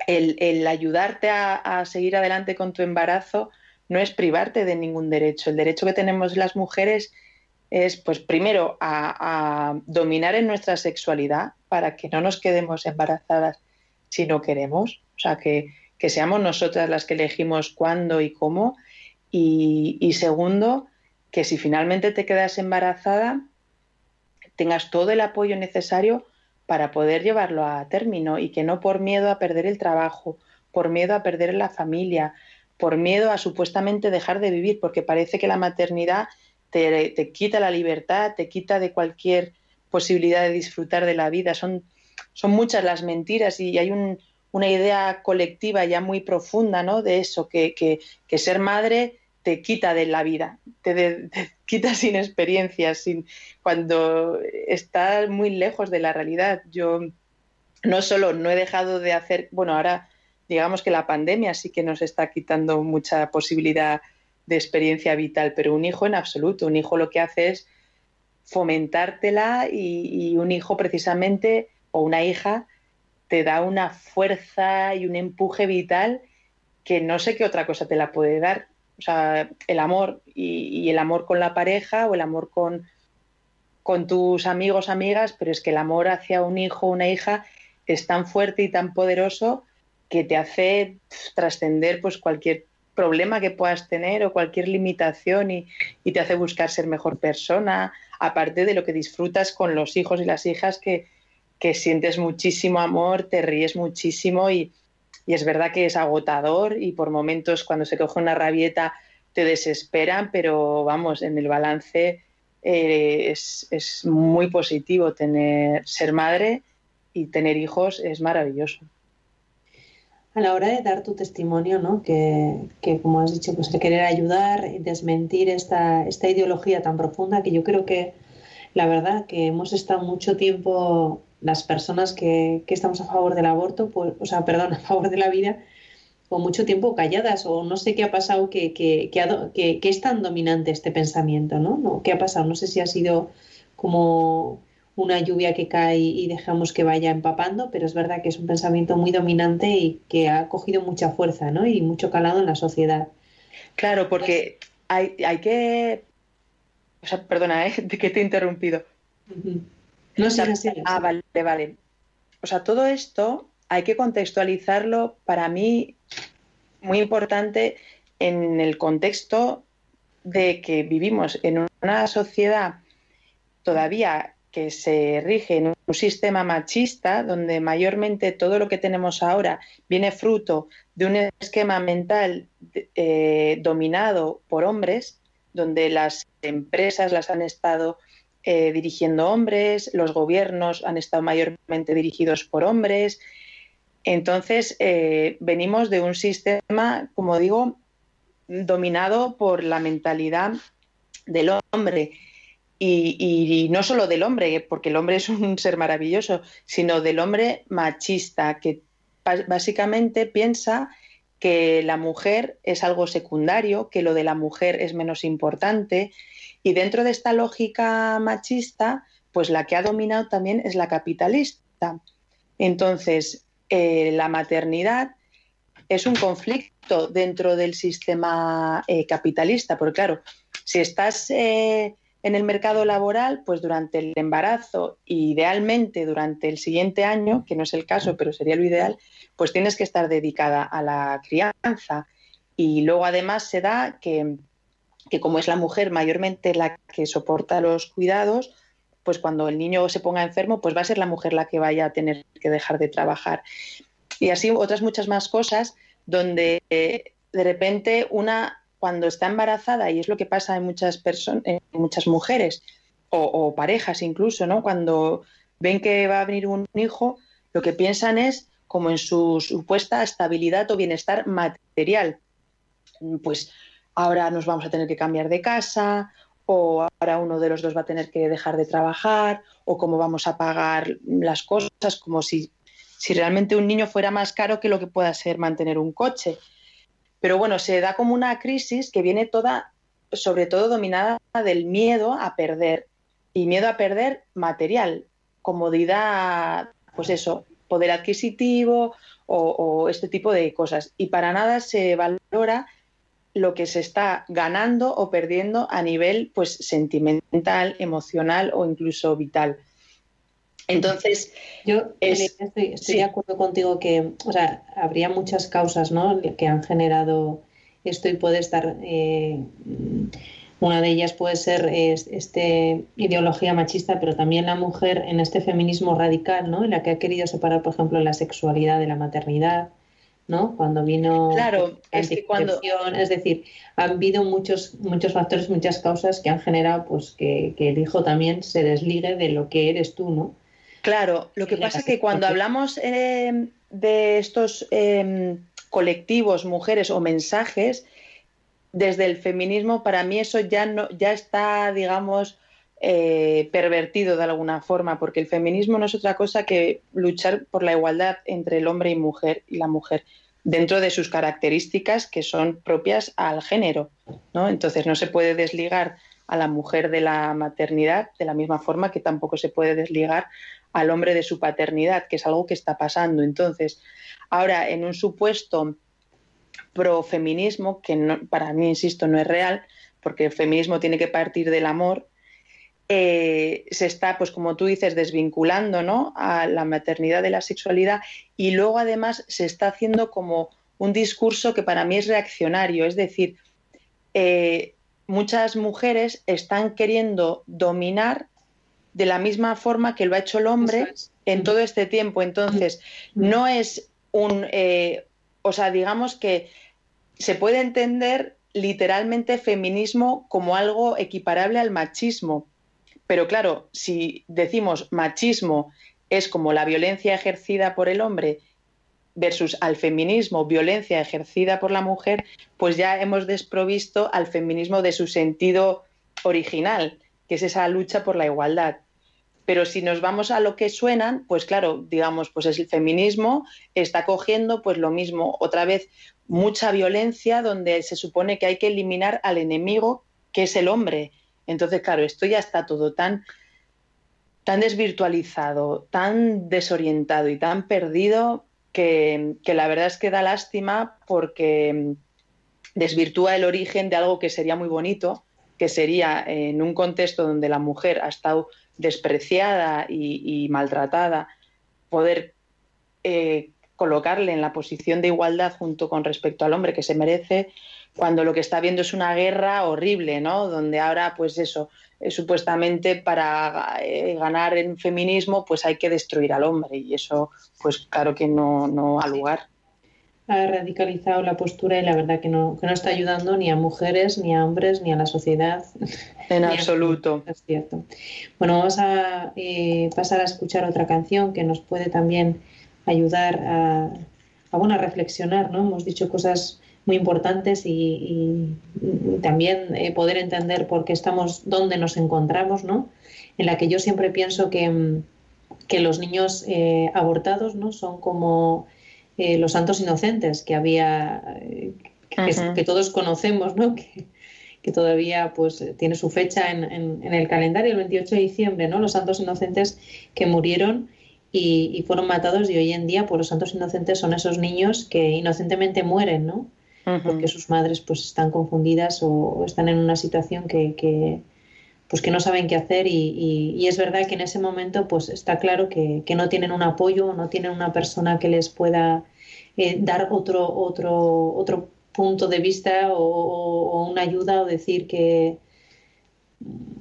El, ayudarte a, seguir adelante con tu embarazo no es privarte de ningún derecho. El derecho que tenemos las mujeres es, pues, primero, a, dominar en nuestra sexualidad para que no nos quedemos embarazadas si no queremos. O sea, que, seamos nosotras las que elegimos cuándo y cómo. y segundo, que si finalmente te quedas embarazada, tengas todo el apoyo necesario para poder llevarlo a término y que no por miedo a perder el trabajo, por miedo a perder la familia, por miedo a supuestamente dejar de vivir, porque parece que la maternidad te, quita la libertad, te quita de cualquier posibilidad de disfrutar de la vida. Son, son muchas las mentiras y hay una idea colectiva ya muy profunda ¿no? de eso, que, que ser madre te quita de la vida, te, quita sin experiencias, sin, cuando estás muy lejos de la realidad. Yo no solo no he dejado de hacer, bueno, ahora digamos que la pandemia sí que nos está quitando mucha posibilidad de experiencia vital, pero un hijo en absoluto, un hijo lo que hace es fomentártela y un hijo precisamente o una hija te da una fuerza y un empuje vital que no sé qué otra cosa te la puede dar. O sea, el amor y, el amor con la pareja o el amor con, con tus amigos, amigas, pero es que el amor hacia un hijo o una hija es tan fuerte y tan poderoso que te hace trascender pues cualquier problema que puedas tener o cualquier limitación y, te hace buscar ser mejor persona, aparte de lo que disfrutas con los hijos y las hijas que, que sientes muchísimo amor, te ríes muchísimo y, y es verdad que es agotador y por momentos cuando se coge una rabieta te desesperan, pero vamos, en el balance eh, es, muy positivo tener ser madre y tener hijos es maravilloso. A la hora de dar tu testimonio, ¿no? que, como has dicho, pues de querer ayudar y desmentir esta, esta ideología tan profunda que yo creo que la verdad que hemos estado mucho tiempo las personas que, estamos a favor del aborto, pues, o sea, perdón, a favor de la vida, con mucho tiempo calladas o no sé qué ha pasado que, que, que, es tan dominante este pensamiento, ¿no? ¿no? ¿Qué ha pasado? No sé si ha sido como una lluvia que cae y dejamos que vaya empapando, pero es verdad que es un pensamiento muy dominante y que ha cogido mucha fuerza, ¿no? Y mucho calado en la sociedad. Claro, porque hay, hay que... O sea, perdona, ¿eh? que te he interrumpido. No sé, Ah, vale, vale. O sea, todo esto hay que contextualizarlo para mí muy importante en el contexto de que vivimos en una sociedad todavía que se rige en un sistema machista donde mayormente todo lo que tenemos ahora viene fruto de un esquema mental eh, dominado por hombres, donde las empresas las han estado eh, dirigiendo hombres, los gobiernos han estado mayormente dirigidos por hombres. Entonces, eh, venimos de un sistema, como digo, dominado por la mentalidad del hombre y, no solo del hombre, porque el hombre es un ser maravilloso, sino del hombre machista, que básicamente piensa que la mujer es algo secundario, que lo de la mujer es menos importante. Y dentro de esta lógica machista, pues la que ha dominado también es la capitalista. Entonces, eh, la maternidad es un conflicto dentro del sistema eh, capitalista, porque claro, si estás eh, en el mercado laboral, pues durante el embarazo, idealmente durante el siguiente año, que no es el caso, pero sería lo ideal, pues tienes que estar dedicada a la crianza. Y luego además se da que, que como es la mujer mayormente la que soporta los cuidados, pues cuando el niño se ponga enfermo, pues va a ser la mujer la que vaya a tener que dejar de trabajar. Y así otras muchas más cosas donde eh, de repente una cuando está embarazada, y es lo que pasa en muchas en muchas mujeres o, parejas incluso, ¿no? Cuando ven que va a venir un hijo, lo que piensan es como en su supuesta estabilidad o bienestar material. Pues ahora nos vamos a tener que cambiar de casa, o ahora uno de los dos va a tener que dejar de trabajar, o cómo vamos a pagar las cosas, como si, si realmente un niño fuera más caro que lo que pueda ser mantener un coche. Pero bueno, se da como una crisis que viene toda, sobre todo dominada del miedo a perder. Y miedo a perder material, comodidad, pues eso, poder adquisitivo o, este tipo de cosas. Y para nada se valora lo que se está ganando o perdiendo a nivel pues sentimental, emocional o incluso vital. Entonces, yo estoy, de acuerdo contigo que, o sea, habría muchas causas, ¿no? Que han generado esto y puede estar, eh, una de ellas puede ser este ideología machista, pero también la mujer en este feminismo radical, ¿no? En la que ha querido separar, por ejemplo, la sexualidad de la maternidad, ¿no? Cuando vino claro, es, cuando... es decir, han habido muchos muchos factores, muchas causas que han generado, pues, que, que el hijo también se desligue de lo que eres tú, ¿no? Claro, lo que pasa es que cuando hablamos eh, de estos em, colectivos, mujeres o mensajes, desde el feminismo, para mí eso ya, no, ya está, digamos, eh, pervertido de alguna forma, porque el feminismo no es otra cosa que luchar por la igualdad entre el hombre y mujer y la mujer dentro de sus características que son propias al género, ¿no? Entonces no se puede desligar a la mujer de la maternidad de la misma forma que tampoco se puede desligar al hombre de su paternidad, que es algo que está pasando. Entonces, ahora, en un supuesto profeminismo, que para mí, insisto, no es real, porque el feminismo tiene que partir del amor, eh, se está, pues como tú dices, desvinculando ¿no? a la maternidad de la sexualidad y luego además se está haciendo como un discurso que para mí es reaccionario, es decir, eh, muchas mujeres están queriendo dominar de la misma forma que lo ha hecho el hombre en todo este tiempo. Entonces, no es un, eh, o sea, digamos que se puede entender literalmente feminismo como algo equiparable al machismo. Pero claro, si decimos machismo es como la violencia ejercida por el hombre versus al feminismo, violencia ejercida por la mujer, pues ya hemos desprovisto al feminismo de su sentido original, que es esa lucha por la igualdad. Pero si nos vamos a lo que suenan, pues claro, digamos, pues es el feminismo está cogiendo pues lo mismo, otra vez mucha violencia donde se supone que hay que eliminar al enemigo que es el hombre. Entonces, claro, esto ya está todo tan desvirtualizado, tan desorientado y tan perdido que, que la verdad es que da lástima porque desvirtúa el origen de algo que sería muy bonito, que sería en un contexto donde la mujer ha estado despreciada y, maltratada, poder eh, colocarle en la posición de igualdad junto con respecto al hombre que se merece, cuando lo que está viendo es una guerra horrible, ¿no? Donde ahora, pues eso, eh, supuestamente para eh, ganar en feminismo pues hay que destruir al hombre y eso pues claro que no, no ha lugar. Ha radicalizado la postura y la verdad que no, que no está ayudando ni a mujeres, ni a hombres, ni a la sociedad. En absoluto. Es cierto. Bueno, vamos a eh, pasar a escuchar otra canción que nos puede también ayudar a, a, bueno, a reflexionar, ¿no? Hemos dicho cosas muy importantes y, también eh, poder entender por qué estamos, dónde nos encontramos, ¿no? En la que yo siempre pienso que, que los niños eh, abortados, ¿no? Son como eh, los santos inocentes que había, que, todos conocemos, ¿no? Que, que, todavía pues tiene su fecha en, en, el calendario, el 28 de diciembre, ¿no? Los santos inocentes que murieron y, y, fueron matados y hoy en día pues los santos inocentes son esos niños que inocentemente mueren, ¿no? Porque sus madres pues están confundidas o, están en una situación que, pues que no saben qué hacer y, es verdad que en ese momento pues está claro que, no tienen un apoyo, no tienen una persona que les pueda eh, dar otro, otro, otro punto de vista o, una ayuda o decir que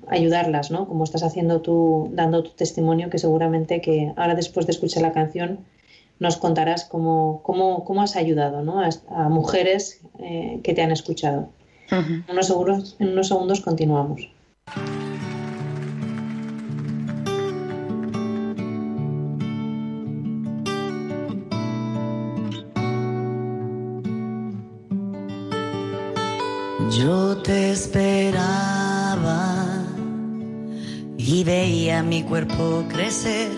ayudarlas, ¿no? Como estás haciendo tú, dando tu testimonio, que seguramente que ahora después de escuchar la canción nos contarás cómo, cómo, cómo has ayudado ¿no? a, mujeres eh, que te han escuchado. en, unos segundos, en unos segundos continuamos. Yo te esperaba y veía mi cuerpo crecer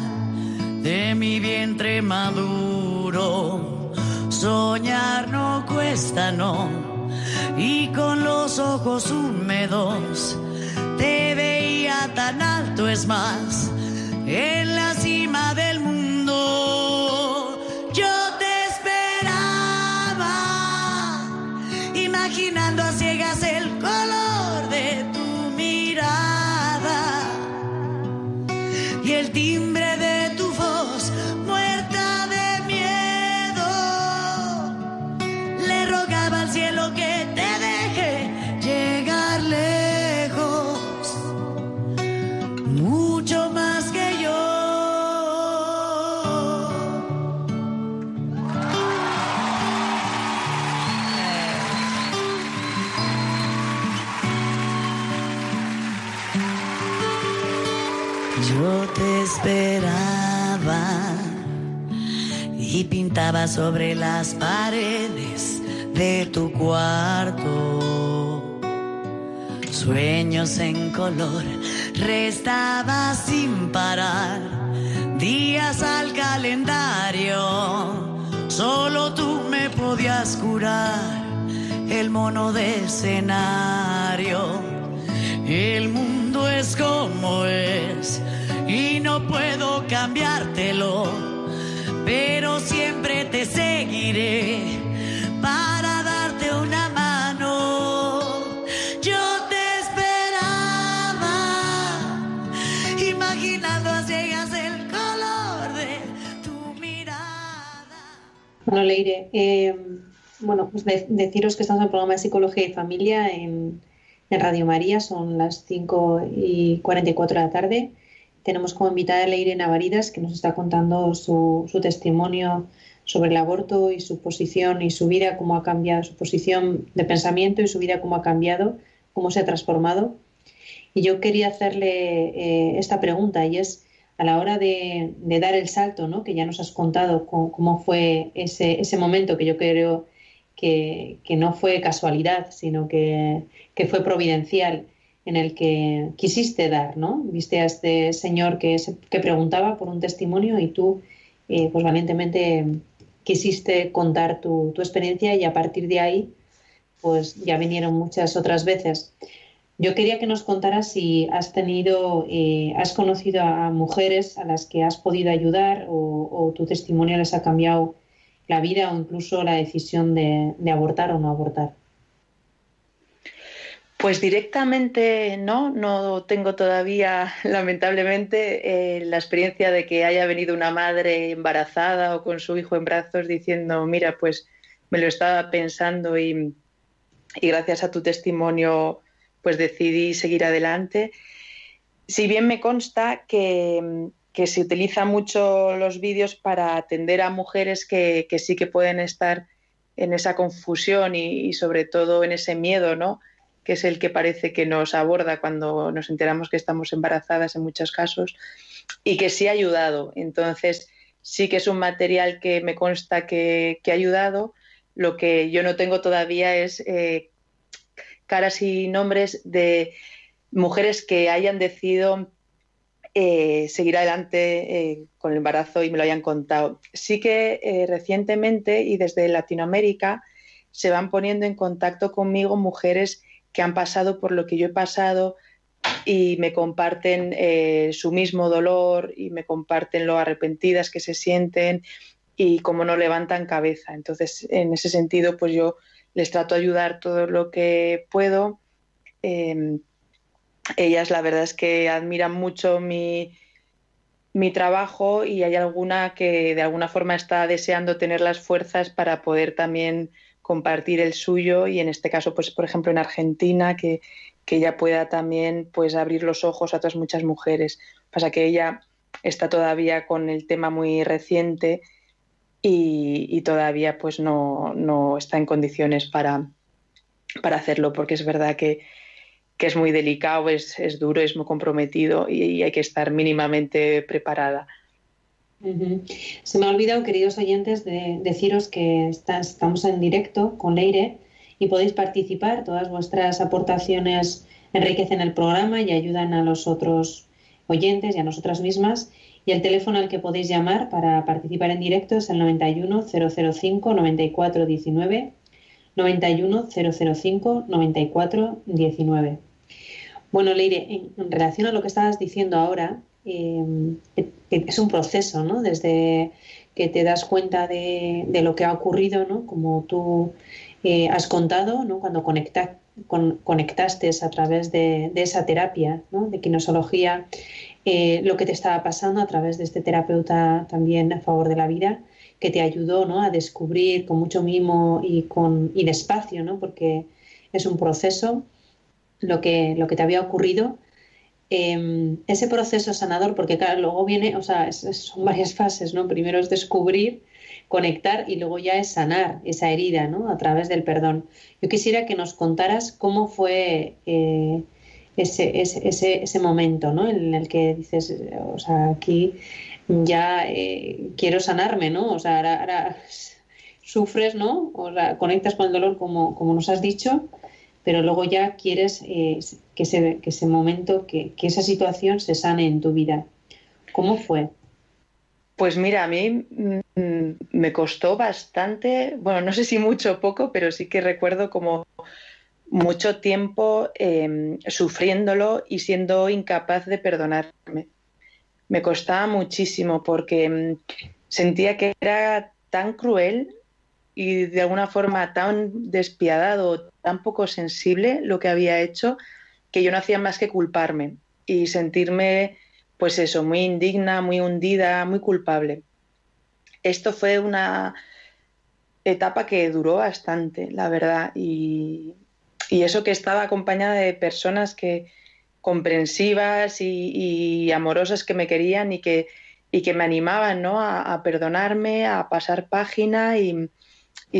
de mi vientre maduro. Soñar no cuesta, no. Y con los ojos húmedos te veía tan alto, es más, en la cima del mundo. Sobre las paredes de tu cuarto. Sueños en color, restaba sin parar días al calendario. Solo tú me podías curar el mono de escenario. El mundo es como es y no puedo cambiártelo, pero siempre te seguiré para darte una mano. Yo te esperaba, imaginando así el color de tu mirada. Bueno, Leire, eh, bueno, pues deciros que estamos en el programa de Psicología y Familia en, en Radio María, son las 5 y 44 de la tarde tenemos como invitada a Leire Navaridas, que nos está contando su, testimonio sobre el aborto y su posición y su vida, cómo ha cambiado, su posición de pensamiento y su vida, cómo ha cambiado, cómo se ha transformado. Y yo quería hacerle eh, esta pregunta y es, a la hora de, dar el salto, ¿no? que ya nos has contado cómo, fue ese, ese, momento que yo creo que, no fue casualidad, sino que, que fue providencial en el que quisiste dar, ¿no? Viste a este señor que, que preguntaba por un testimonio y tú, eh, pues valientemente quisiste contar tu, experiencia y a partir de ahí, pues ya vinieron muchas otras veces. Yo quería que nos contaras si has tenido, eh, has conocido a mujeres a las que has podido ayudar o, tu testimonio les ha cambiado la vida o incluso la decisión de, abortar o no abortar. Pues directamente no, no tengo todavía, lamentablemente, eh, la experiencia de que haya venido una madre embarazada o con su hijo en brazos diciendo, mira, pues me lo estaba pensando y, gracias a tu testimonio pues decidí seguir adelante. Si bien me consta que, se utilizan mucho los vídeos para atender a mujeres que, sí que pueden estar en esa confusión y, sobre todo en ese miedo, ¿no? Que es el que parece que nos aborda cuando nos enteramos que estamos embarazadas en muchos casos, y que sí ha ayudado. Entonces, sí que es un material que me consta que, ha ayudado. Lo que yo no tengo todavía es eh, caras y nombres de mujeres que hayan decidido eh, seguir adelante eh, con el embarazo y me lo hayan contado. Sí que recientemente y desde Latinoamérica se van poniendo en contacto conmigo mujeres que han pasado por lo que yo he pasado y me comparten su mismo dolor y me comparten lo arrepentidas que se sienten y cómo no levantan cabeza. Entonces, en ese sentido, pues yo les trato de ayudar todo lo que puedo. Em, ellas la verdad es que admiran mucho mi, mi trabajo y hay alguna que de alguna forma está deseando tener las fuerzas para poder también compartir el suyo y en este caso, pues por ejemplo en Argentina, que, que ella pueda también pues abrir los ojos a otras muchas mujeres. Pasa que ella está todavía con el tema muy reciente y, todavía pues no, está en condiciones para, para hacerlo, porque es verdad que, es muy delicado, es, duro, es muy comprometido y, hay que estar mínimamente preparada. Se me ha olvidado, queridos oyentes, de deciros que estamos en directo con Leire y podéis participar. Todas vuestras aportaciones enriquecen el programa y ayudan a los otros oyentes y a nosotras mismas. Y el teléfono al que podéis llamar para participar en directo es el 91 005 94 19. 91 005 94 19. Bueno, Leire, en, relación a lo que estabas diciendo ahora, eh, es un proceso, ¿no? Desde que te das cuenta de, lo que ha ocurrido, ¿no? Como tú eh, has contado, ¿no? Cuando conecta, conectaste a través de, de esa terapia, ¿no? De quinosología eh, lo que te estaba pasando a través de este terapeuta también a favor de la vida, que te ayudó ¿no? a descubrir con mucho mimo y, con, y despacio, ¿no? porque es un proceso lo que, lo que te había ocurrido. Em, ese proceso sanador, porque claro, luego viene, o sea, son varias fases, ¿no? Primero es descubrir, conectar y luego ya es sanar esa herida, ¿no? A través del perdón. Yo quisiera que nos contaras cómo fue eh, ese, ese, ese, momento ¿no? en el que dices, o sea, aquí ya eh, quiero sanarme, ¿no? O sea, ahora, sufres, ¿no? O sea, conectas con el dolor como, como nos has dicho, pero luego ya quieres eh, que, ese, que ese momento, que, esa situación se sane en tu vida. ¿Cómo fue? Pues mira, a mí mm, me costó bastante, bueno, no sé si mucho o poco, pero sí que recuerdo como mucho tiempo em, sufriéndolo y siendo incapaz de perdonarme. Me costaba muchísimo porque em, sentía que era tan cruel y de alguna forma tan despiadado, tan poco sensible lo que había hecho, que yo no hacía más que culparme y sentirme, pues eso, muy indigna, muy hundida, muy culpable. Esto fue una etapa que duró bastante, la verdad, y, y eso que estaba acompañada de personas que comprensivas y, amorosas que me querían y que, y que me animaban ¿no? a, perdonarme, a pasar página y,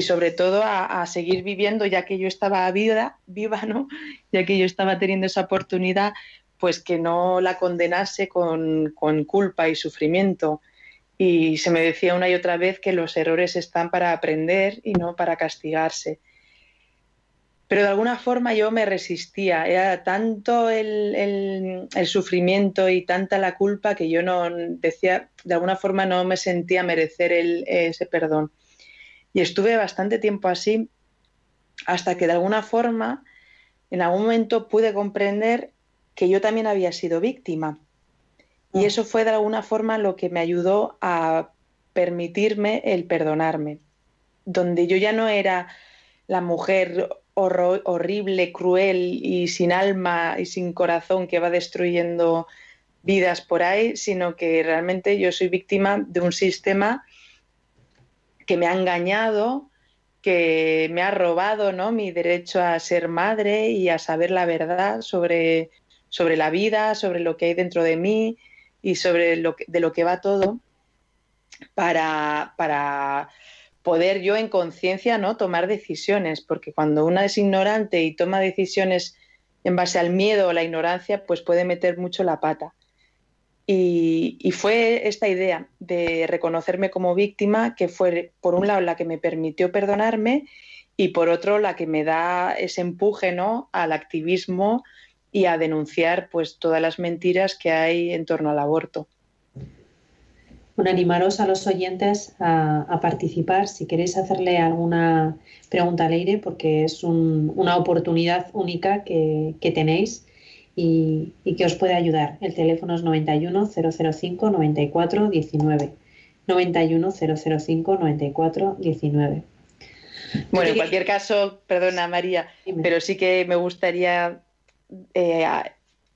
sobre todo a, seguir viviendo, ya que yo estaba viva, viva, ¿no? ya que yo estaba teniendo esa oportunidad, pues que no la condenase con, con culpa y sufrimiento. Y se me decía una y otra vez que los errores están para aprender y no para castigarse pero de alguna forma yo me resistía. Era tanto el, sufrimiento y tanta la culpa que yo no decía, de alguna forma no me sentía merecer ese perdón. Y estuve bastante tiempo así hasta que de alguna forma en algún momento pude comprender que yo también había sido víctima. Y ah. eso fue de alguna forma lo que me ayudó a permitirme el perdonarme, donde yo ya no era la mujer horrible, cruel y sin alma y sin corazón que va destruyendo vidas por ahí, sino que realmente yo soy víctima de un sistema que me ha engañado, que me ha robado ¿no? mi derecho a ser madre y a saber la verdad sobre, sobre la vida, sobre lo que hay dentro de mí y sobre de lo que va todo, para, para poder yo en conciencia ¿no? tomar decisiones, porque cuando una es ignorante y toma decisiones en base al miedo o la ignorancia, pues puede meter mucho la pata. Y, fue esta idea de reconocerme como víctima que fue, por un lado, la que me permitió perdonarme y por otro, la que me da ese empuje ¿no? al activismo y a denunciar pues, todas las mentiras que hay en torno al aborto. Bueno, animaros a los oyentes a, participar si queréis hacerle alguna pregunta al aire, porque es una oportunidad única que tenéis y, que os puede ayudar. El teléfono es 91 005 94 19. 91 005 94 19. Bueno, en cualquier caso, perdona María, pero sí que me gustaría eh,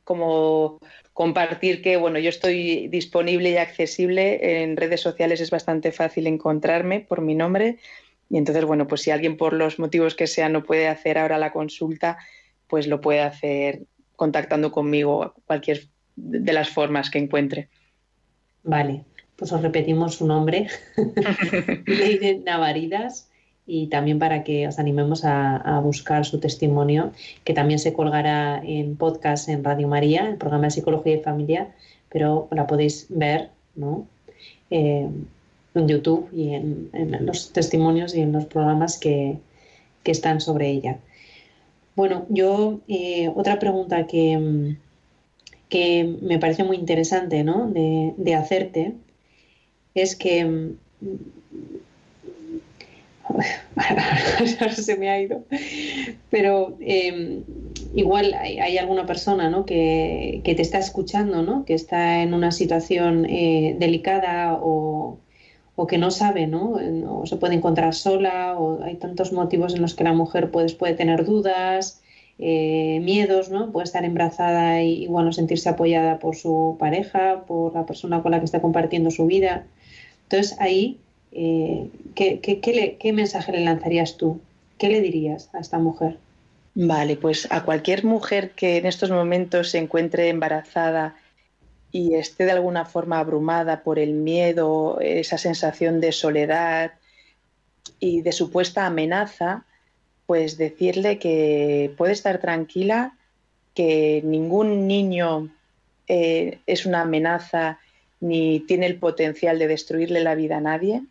como compartir que bueno, yo estoy disponible y accesible en redes sociales, es bastante fácil encontrarme por mi nombre. Y entonces, bueno, pues si alguien por los motivos que sea no puede hacer ahora la consulta, pues lo puede hacer contactando conmigo cualquier de las formas que encuentre. Vale, pues os repetimos su nombre, Leire Navaridas, y también para que os animemos a, buscar su testimonio, que también se colgará en podcast en Radio María, el programa de Psicología y Familia, pero la podéis ver ¿no? Eh, en YouTube y en, los testimonios y en los programas que están sobre ella. Bueno, yo eh, otra pregunta que, que, me parece muy interesante ¿no? de, hacerte es que se me ha ido. Pero em, igual hay, alguna persona ¿no? que, que, te está escuchando, ¿no? que está en una situación eh, delicada o, o que no sabe, ¿no? O se puede encontrar sola, o hay tantos motivos en los que la mujer puede, puede tener dudas, eh, miedos, ¿no? Puede estar embarazada y, bueno, sentirse apoyada por su pareja, por la persona con la que está compartiendo su vida. Entonces, ahí, eh, ¿qué, qué mensaje le lanzarías tú? ¿Qué le dirías a esta mujer? Vale, pues a cualquier mujer que en estos momentos se encuentre embarazada y esté de alguna forma abrumada por el miedo, esa sensación de soledad y de supuesta amenaza, pues decirle que puede estar tranquila, que ningún niño eh, es una amenaza ni tiene el potencial de destruirle la vida a nadie.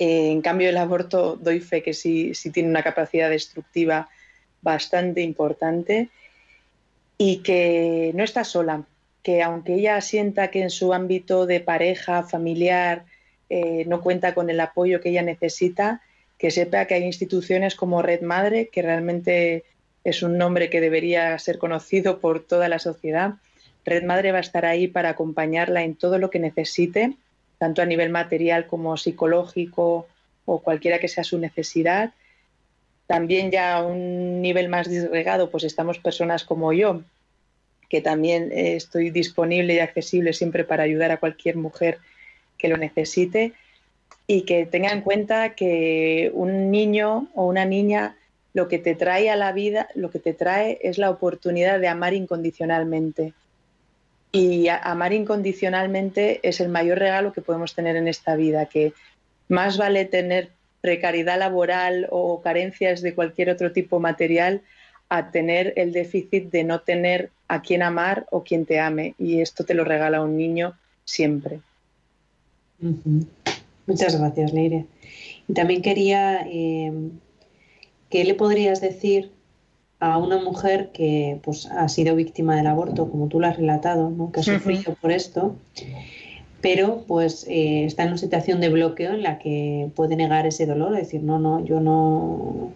Eh, en cambio, el aborto doy fe que sí, sí tiene una capacidad destructiva bastante importante y que no está sola, que aunque ella sienta que en su ámbito de pareja, familiar, eh, no cuenta con el apoyo que ella necesita, que sepa que hay instituciones como Red Madre, que realmente es un nombre que debería ser conocido por toda la sociedad. Red Madre va a estar ahí para acompañarla en todo lo que necesite, tanto a nivel material como psicológico o cualquiera que sea su necesidad. También ya a un nivel más disgregado, pues estamos personas como yo, que también eh, estoy disponible y accesible siempre para ayudar a cualquier mujer que lo necesite y que tenga en cuenta que un niño o una niña lo que te trae a la vida, lo que te trae es la oportunidad de amar incondicionalmente. Y amar incondicionalmente es el mayor regalo que podemos tener en esta vida, que más vale tener precariedad laboral o carencias de cualquier otro tipo material a tener el déficit de no tener a quien amar o quien te ame. Y esto te lo regala un niño siempre. Muchas gracias, Leire. Y también quería, eh, ¿qué le podrías decir a una mujer que pues, ha sido víctima del aborto, como tú lo has relatado, que ha sufrido por esto, pero pues eh, está en una situación de bloqueo en la que puede negar ese dolor, decir, no, no, yo no,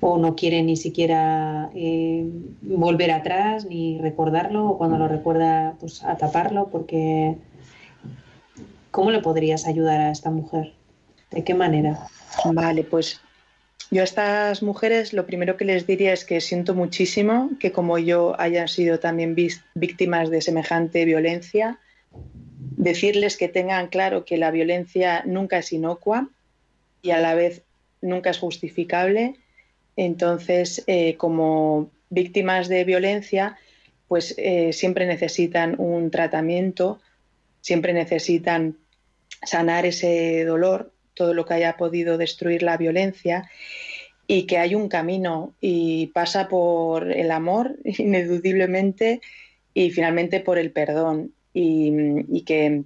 o no quiere ni siquiera eh, volver atrás ni recordarlo o cuando lo recuerda pues a taparlo porque ¿cómo le podrías ayudar a esta mujer? ¿De qué manera? Vale, pues yo a estas mujeres lo primero que les diría es que siento muchísimo que como yo hayan sido también víctimas de semejante violencia, decirles que tengan claro que la violencia nunca es inocua y a la vez nunca es justificable entonces, eh, como víctimas de violencia, pues eh, siempre necesitan un tratamiento, siempre necesitan sanar ese dolor, todo lo que haya podido destruir la violencia y que hay un camino y pasa por el amor, ineludiblemente, y finalmente por el perdón. y, que,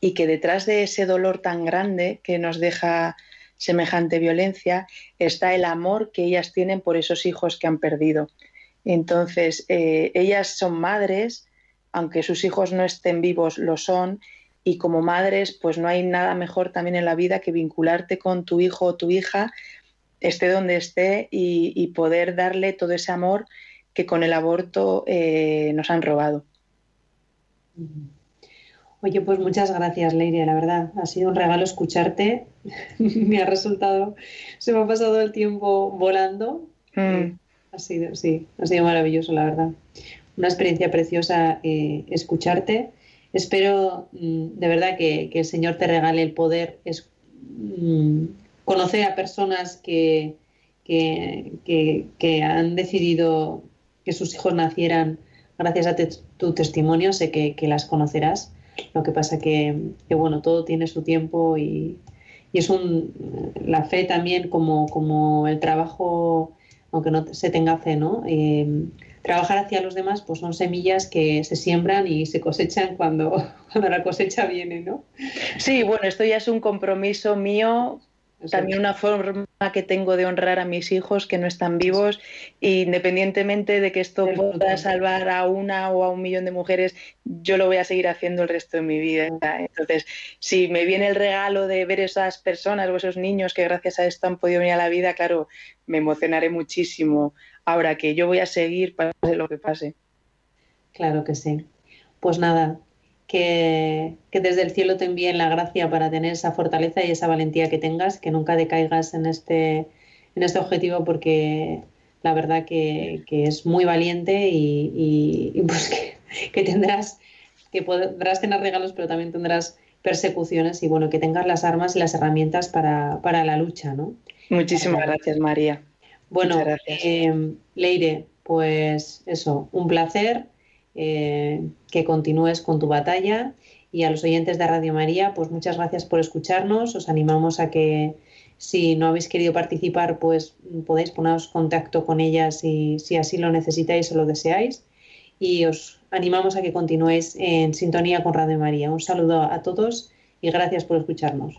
y que detrás de ese dolor tan grande que nos deja semejante violencia, está el amor que ellas tienen por esos hijos que han perdido. Entonces, eh, ellas son madres, aunque sus hijos no estén vivos, lo son, y como madres, pues no hay nada mejor también en la vida que vincularte con tu hijo o tu hija, esté donde esté, y, poder darle todo ese amor que con el aborto eh, nos han robado. Oye, pues muchas gracias, Leiria, la verdad. Ha sido un regalo escucharte. me ha resultado, se me ha pasado el tiempo volando. Mm. Ha sido, sí, ha sido maravilloso, la verdad. Una experiencia preciosa eh, escucharte. Espero mm, de verdad que, el Señor te regale el poder es, mm, conocer a personas que, que, han decidido que sus hijos nacieran gracias a tu testimonio. Sé que las conocerás lo que pasa que, que bueno, todo tiene su tiempo y, y, es un, la fe también como, como el trabajo, aunque no se tenga fe, ¿no? Eh, trabajar hacia los demás pues son semillas que se siembran y se cosechan cuando, cuando la cosecha viene, ¿no? Sí, bueno, esto ya es un compromiso mío también una forma que tengo de honrar a mis hijos que no están vivos, independientemente de que esto pueda salvar a una o a un millón de mujeres, yo lo voy a seguir haciendo el resto de mi vida. Entonces, si me viene el regalo de ver esas personas o esos niños que gracias a esto han podido venir a la vida, claro, me emocionaré muchísimo. Ahora que yo voy a seguir, pase lo que pase. Claro que sí. Pues nada, que, desde el cielo te envíen la gracia para tener esa fortaleza y esa valentía que tengas, que nunca decaigas en este, en este objetivo porque la verdad que, es muy valiente y, pues que, tendrás, que podrás tener regalos, pero también tendrás persecuciones y bueno, que tengas las armas y las herramientas para, la lucha, ¿no? Muchísimas gracias, María. Bueno, eh, Leire, pues eso, un placer eh, que continúes con tu batalla. Y a los oyentes de Radio María, pues muchas gracias por escucharnos. Os animamos a que si no habéis querido participar, pues podéis poneros contacto con ellas si, si así lo necesitáis o lo deseáis. Y os animamos a que continuéis en sintonía con Radio María. Un saludo a todos y gracias por escucharnos.